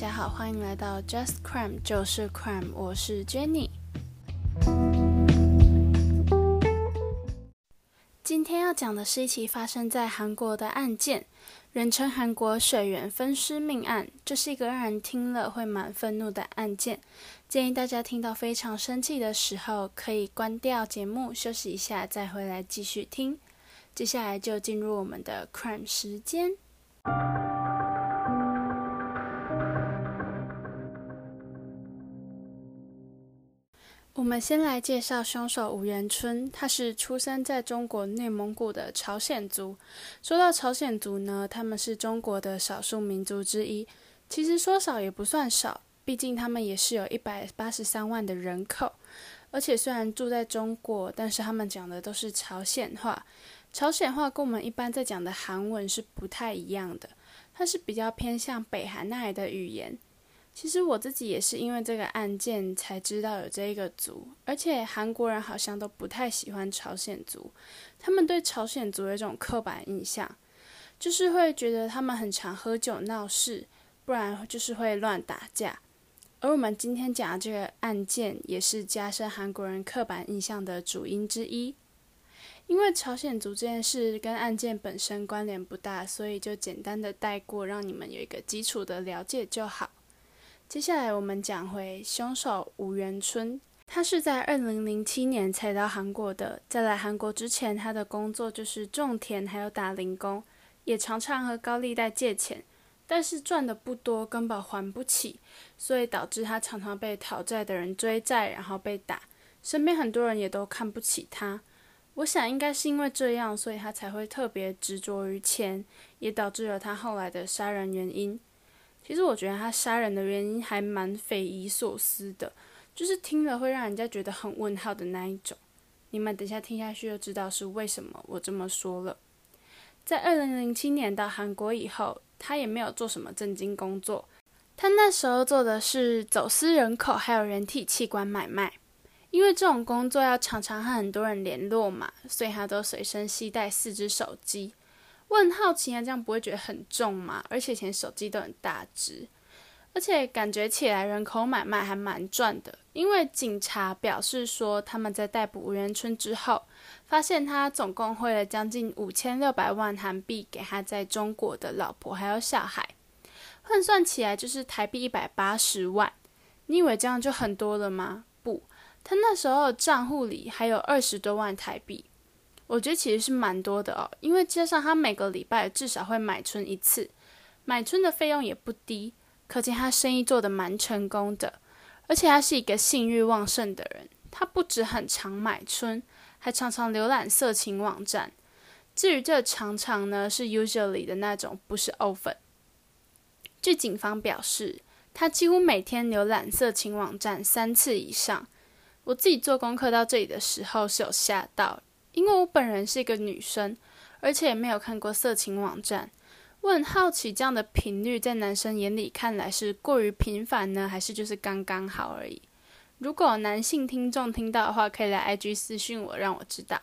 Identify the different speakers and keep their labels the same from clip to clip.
Speaker 1: 大家好，欢迎来到 Just Crime 就是 Crime，我是 Jenny。今天要讲的是一起发生在韩国的案件，人称韩国水源分尸命案。这是一个让人听了会蛮愤怒的案件，建议大家听到非常生气的时候，可以关掉节目休息一下，再回来继续听。接下来就进入我们的 Crime 时间。我们先来介绍凶手吴元春，他是出生在中国内蒙古的朝鲜族。说到朝鲜族呢，他们是中国的少数民族之一。其实说少也不算少，毕竟他们也是有一百八十三万的人口。而且虽然住在中国，但是他们讲的都是朝鲜话。朝鲜话跟我们一般在讲的韩文是不太一样的，它是比较偏向北韩那里的语言。其实我自己也是因为这个案件才知道有这一个族，而且韩国人好像都不太喜欢朝鲜族，他们对朝鲜族有一种刻板印象，就是会觉得他们很常喝酒闹事，不然就是会乱打架。而我们今天讲的这个案件，也是加深韩国人刻板印象的主因之一。因为朝鲜族这件事跟案件本身关联不大，所以就简单的带过，让你们有一个基础的了解就好。接下来我们讲回凶手吴元春，他是在二零零七年才到韩国的。在来韩国之前，他的工作就是种田，还有打零工，也常常和高利贷借钱，但是赚的不多，根本还不起，所以导致他常常被讨债的人追债，然后被打，身边很多人也都看不起他。我想应该是因为这样，所以他才会特别执着于钱，也导致了他后来的杀人原因。其实我觉得他杀人的原因还蛮匪夷所思的，就是听了会让人家觉得很问号的那一种。你们等下听下去就知道是为什么我这么说了。在二零零七年到韩国以后，他也没有做什么正经工作，他那时候做的是走私人口还有人体器官买卖。因为这种工作要常常和很多人联络嘛，所以他都随身携带四只手机。我很好奇啊，这样不会觉得很重吗？而且以前手机都很大只，而且感觉起来人口买卖还蛮赚的。因为警察表示说，他们在逮捕吴元春之后，发现他总共汇了将近五千六百万韩币给他在中国的老婆还有小孩，换算起来就是台币一百八十万。你以为这样就很多了吗？不，他那时候账户里还有二十多万台币。我觉得其实是蛮多的哦，因为加上他每个礼拜至少会买春一次，买春的费用也不低，可见他生意做得蛮成功的。而且他是一个性欲旺盛的人，他不止很常买春，还常常浏览色情网站。至于这常常呢，是 usually 的那种，不是 often。据警方表示，他几乎每天浏览色情网站三次以上。我自己做功课到这里的时候是有吓到。因为我本人是一个女生，而且也没有看过色情网站，我很好奇这样的频率在男生眼里看来是过于频繁呢，还是就是刚刚好而已？如果男性听众听到的话，可以来 IG 私讯我，让我知道。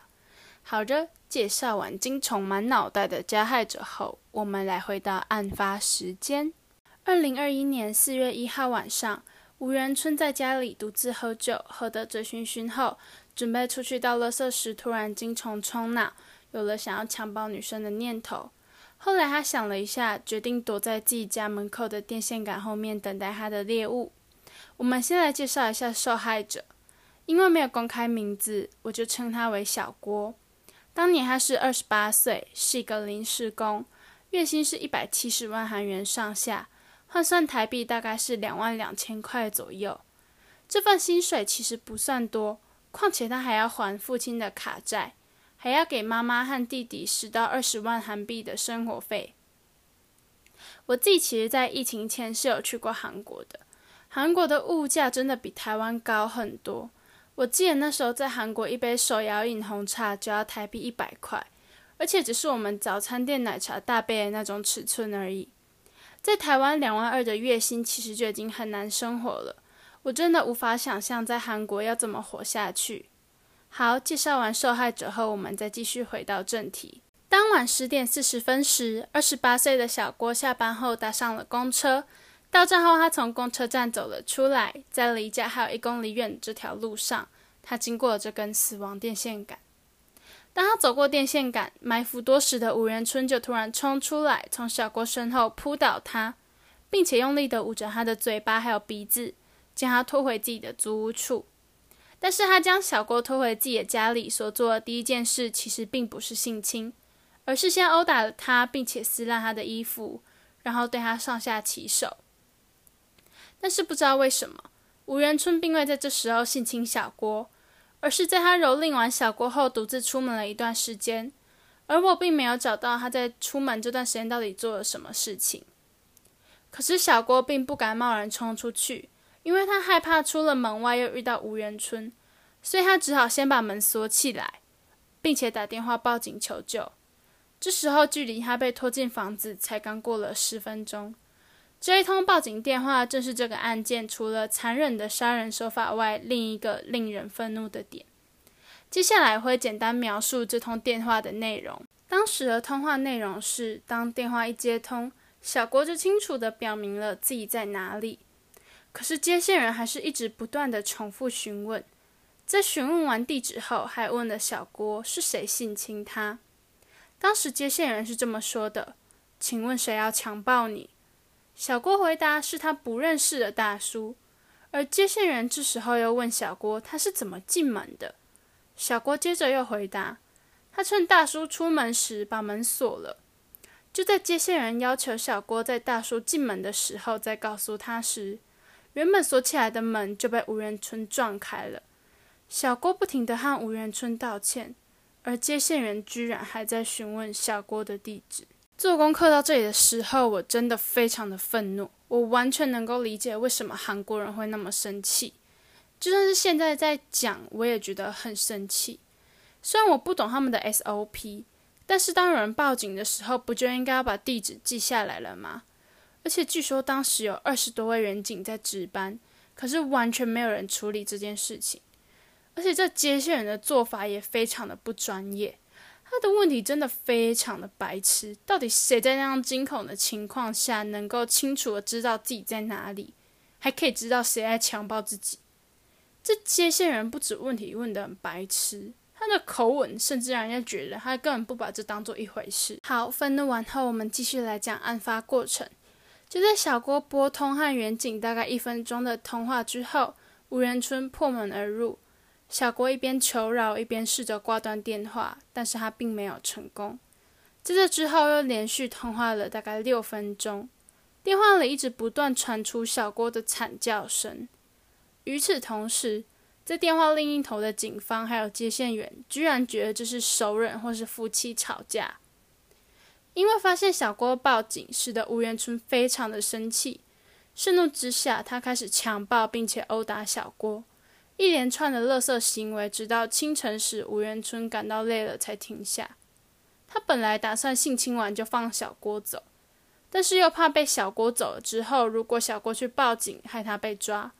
Speaker 1: 好的，介绍完精虫满脑袋的加害者后，我们来回到案发时间：二零二一年四月一号晚上，吴元春在家里独自喝酒，喝得醉醺醺后。准备出去倒垃圾时，突然精虫冲脑，有了想要强暴女生的念头。后来他想了一下，决定躲在自己家门口的电线杆后面等待他的猎物。我们先来介绍一下受害者，因为没有公开名字，我就称他为小郭。当年他是二十八岁，是一个临时工，月薪是一百七十万韩元上下，换算台币大概是两万两千块左右。这份薪水其实不算多。况且他还要还父亲的卡债，还要给妈妈和弟弟十到二十万韩币的生活费。我自己其实，在疫情前是有去过韩国的，韩国的物价真的比台湾高很多。我记得那时候在韩国，一杯手摇饮红茶就要台币一百块，而且只是我们早餐店奶茶大杯的那种尺寸而已。在台湾两万二的月薪，其实就已经很难生活了。我真的无法想象在韩国要怎么活下去。好，介绍完受害者后，我们再继续回到正题。当晚十点四十分时，二十八岁的小郭下班后搭上了公车，到站后，他从公车站走了出来，在离家还有一公里远这条路上，他经过了这根死亡电线杆。当他走过电线杆，埋伏多时的五元春就突然冲出来，从小郭身后扑倒他，并且用力的捂着他的嘴巴还有鼻子，将他拖回自己的租屋处。但是他将小郭拖回自己的家里所做的第一件事，其实并不是性侵，而是先殴打了他，并且撕烂他的衣服，然后对他上下其手。但是不知道为什么，吴元春并未在这时候性侵小郭，而是在他蹂躏完小郭后，独自出门了一段时间。而我并没有找到他在出门这段时间到底做了什么事情。可是小郭并不敢贸然冲出去，因为他害怕出了门外又遇到吴元春，所以他只好先把门锁起来，并且打电话报警求救。这时候距离他被拖进房子才刚过了十分钟。这一通报警电话正是这个案件除了残忍的杀人手法外另一个令人愤怒的点。接下来会简单描述这通电话的内容。当时的通话内容是：当电话一接通，小郭就清楚地表明了自己在哪里。可是接线人还是一直不断地重复询问。在询问完地址后，还问了小郭是谁性侵他。当时接线人是这么说的：“请问谁要强暴你？”小郭回答是他不认识的大叔，而接线员这时候又问小郭他是怎么进门的。小郭接着又回答，他趁大叔出门时把门锁了。就在接线员要求小郭在大叔进门的时候再告诉他时，原本锁起来的门就被吴元春撞开了。小郭不停地和吴元春道歉，而接线员居然还在询问小郭的地址。做功课到这里的时候，我真的非常的愤怒。我完全能够理解为什么韩国人会那么生气，就算是现在在讲，我也觉得很生气。虽然我不懂他们的 SOP，但是当有人报警的时候，不就应该要把地址记下来了吗？而且据说当时有二十多位员警在值班，可是完全没有人处理这件事情。而且这接线人的做法也非常的不专业。他的问题真的非常的白痴，到底谁在那样惊恐的情况下能够清楚的知道自己在哪里，还可以知道谁在强暴自己？这接线人不止问题问得很白痴，他的口吻甚至让人家觉得他根本不把这当做一回事。好，愤怒完后，我们继续来讲案发过程。就在小郭拨通和远景大概一分钟的通话之后，吴元春破门而入。小郭一边求饶，一边试着挂断电话，但是他并没有成功。在这之后，又连续通话了大概六分钟，电话里一直不断传出小郭的惨叫声。与此同时，在电话另一头的警方还有接线员，居然觉得这是熟人或是夫妻吵架。因为发现小郭报警，使得吴元春非常的生气，盛怒之下，他开始强暴并且殴打小郭。一连串的勒色行为，直到清晨时，吴元春感到累了才停下。他本来打算性侵完就放小郭走，但是又怕被小郭走了之后，如果小郭去报警，害他被抓。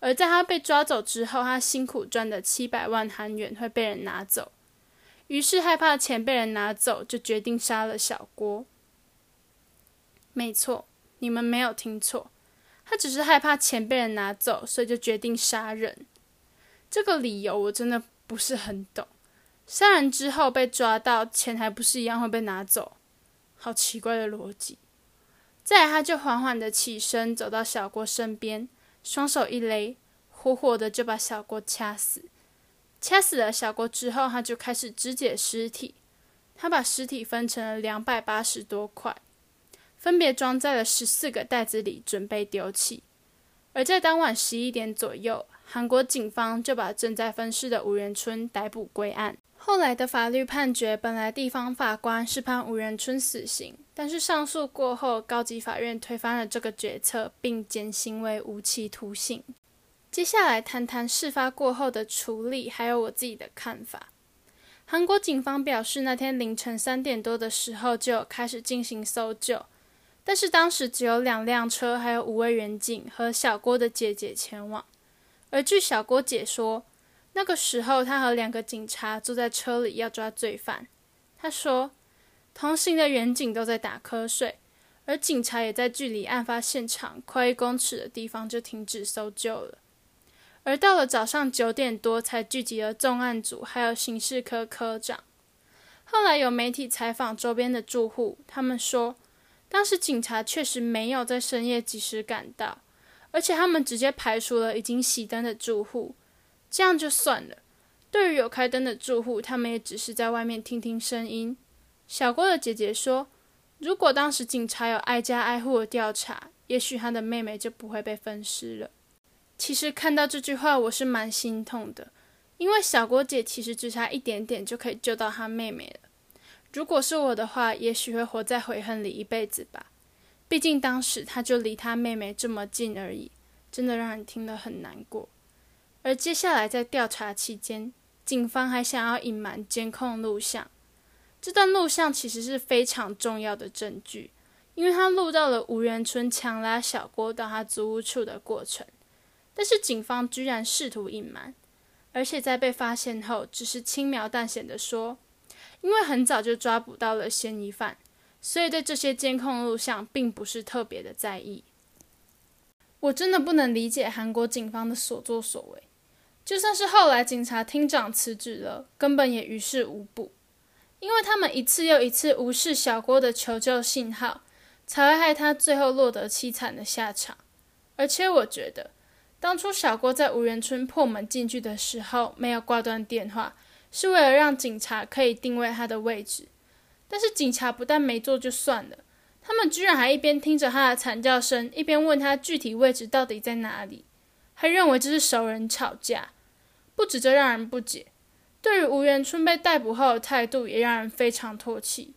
Speaker 1: 而在他被抓走之后，他辛苦赚的七百万韩元会被人拿走，于是害怕钱被人拿走，就决定杀了小郭。没错，你们没有听错，他只是害怕钱被人拿走，所以就决定杀人。这个理由我真的不是很懂。杀人之后被抓到，钱还不是一样会被拿走？好奇怪的逻辑。再来，他就缓缓的起身，走到小郭身边，双手一勒，活活的就把小郭掐死。掐死了小郭之后，他就开始肢解尸体。他把尸体分成了两百八十多块，分别装在了十四个袋子里，准备丢弃。而在当晚十一点左右。韩国警方就把正在分尸的吴仁春逮捕归案。后来的法律判决，本来地方法官是判吴仁春死刑，但是上诉过后，高级法院推翻了这个决策，并减刑为无期徒刑。接下来谈谈事发过后的处理，还有我自己的看法。韩国警方表示，那天凌晨三点多的时候就开始进行搜救，但是当时只有两辆车，还有五位员警和小郭的姐姐前往。而据小郭解说，那个时候他和两个警察坐在车里要抓罪犯。他说，同行的远警都在打瞌睡，而警察也在距离案发现场快一公尺的地方就停止搜救了。而到了早上九点多，才聚集了重案组还有刑事科科长。后来有媒体采访周边的住户，他们说，当时警察确实没有在深夜及时赶到，而且他们直接排除了已经熄灯的住户。这样就算了。对于有开灯的住户，他们也只是在外面听听声音。小郭的姐姐说，如果当时警察有挨家挨户的调查，也许他的妹妹就不会被分尸了。其实看到这句话，我是蛮心痛的，因为小郭姐其实只差一点点就可以救到她妹妹了。如果是我的话，也许会活在悔恨里一辈子吧。毕竟当时她就离她妹妹这么近而已，真的让人听了很难过。而接下来在调查期间，警方还想要隐瞒监控录像。这段录像其实是非常重要的证据，因为他录到了吴元春强拉小郭到他租屋处的过程。但是警方居然试图隐瞒，而且在被发现后，只是轻描淡写的说，因为很早就抓捕到了嫌疑犯，所以对这些监控录像并不是特别的在意。我真的不能理解韩国警方的所作所为。就算是后来警察厅长辞职了，根本也于事无补，因为他们一次又一次无视小郭的求救信号，才会害他最后落得凄惨的下场。而且我觉得，当初小郭在吴元村破门进去的时候没有挂断电话，是为了让警察可以定位他的位置。但是警察不但没做就算了，他们居然还一边听着他的惨叫声，一边问他具体位置到底在哪里。还认为这是熟人吵架，不止这让人不解，对于吴元春被逮捕后的态度也让人非常唾弃。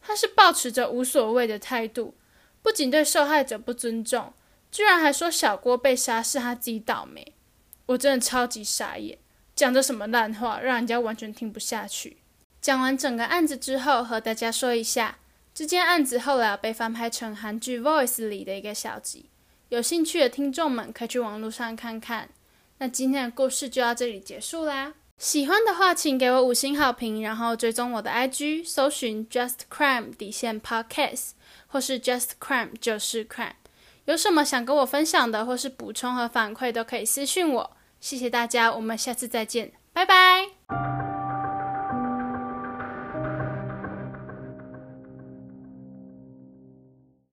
Speaker 1: 他是抱持着无所谓的态度，不仅对受害者不尊重，居然还说小郭被杀是他自己倒霉。我真的超级傻眼，讲着什么烂话，让人家完全听不下去。讲完整个案子之后，和大家说一下，这件案子后来被翻拍成韩剧《Voice》里的一个小集。有兴趣的听众们可以去网络上看看。那今天的故事就到这里结束啦。喜欢的话，请给我五星好评，然后追踪我的 IG，搜寻 Just Crime 底线 Podcast，或是 Just Crime 就是 Crime。有什么想跟我分享的，或是补充和反馈，都可以私信我。谢谢大家，我们下次再见，拜拜。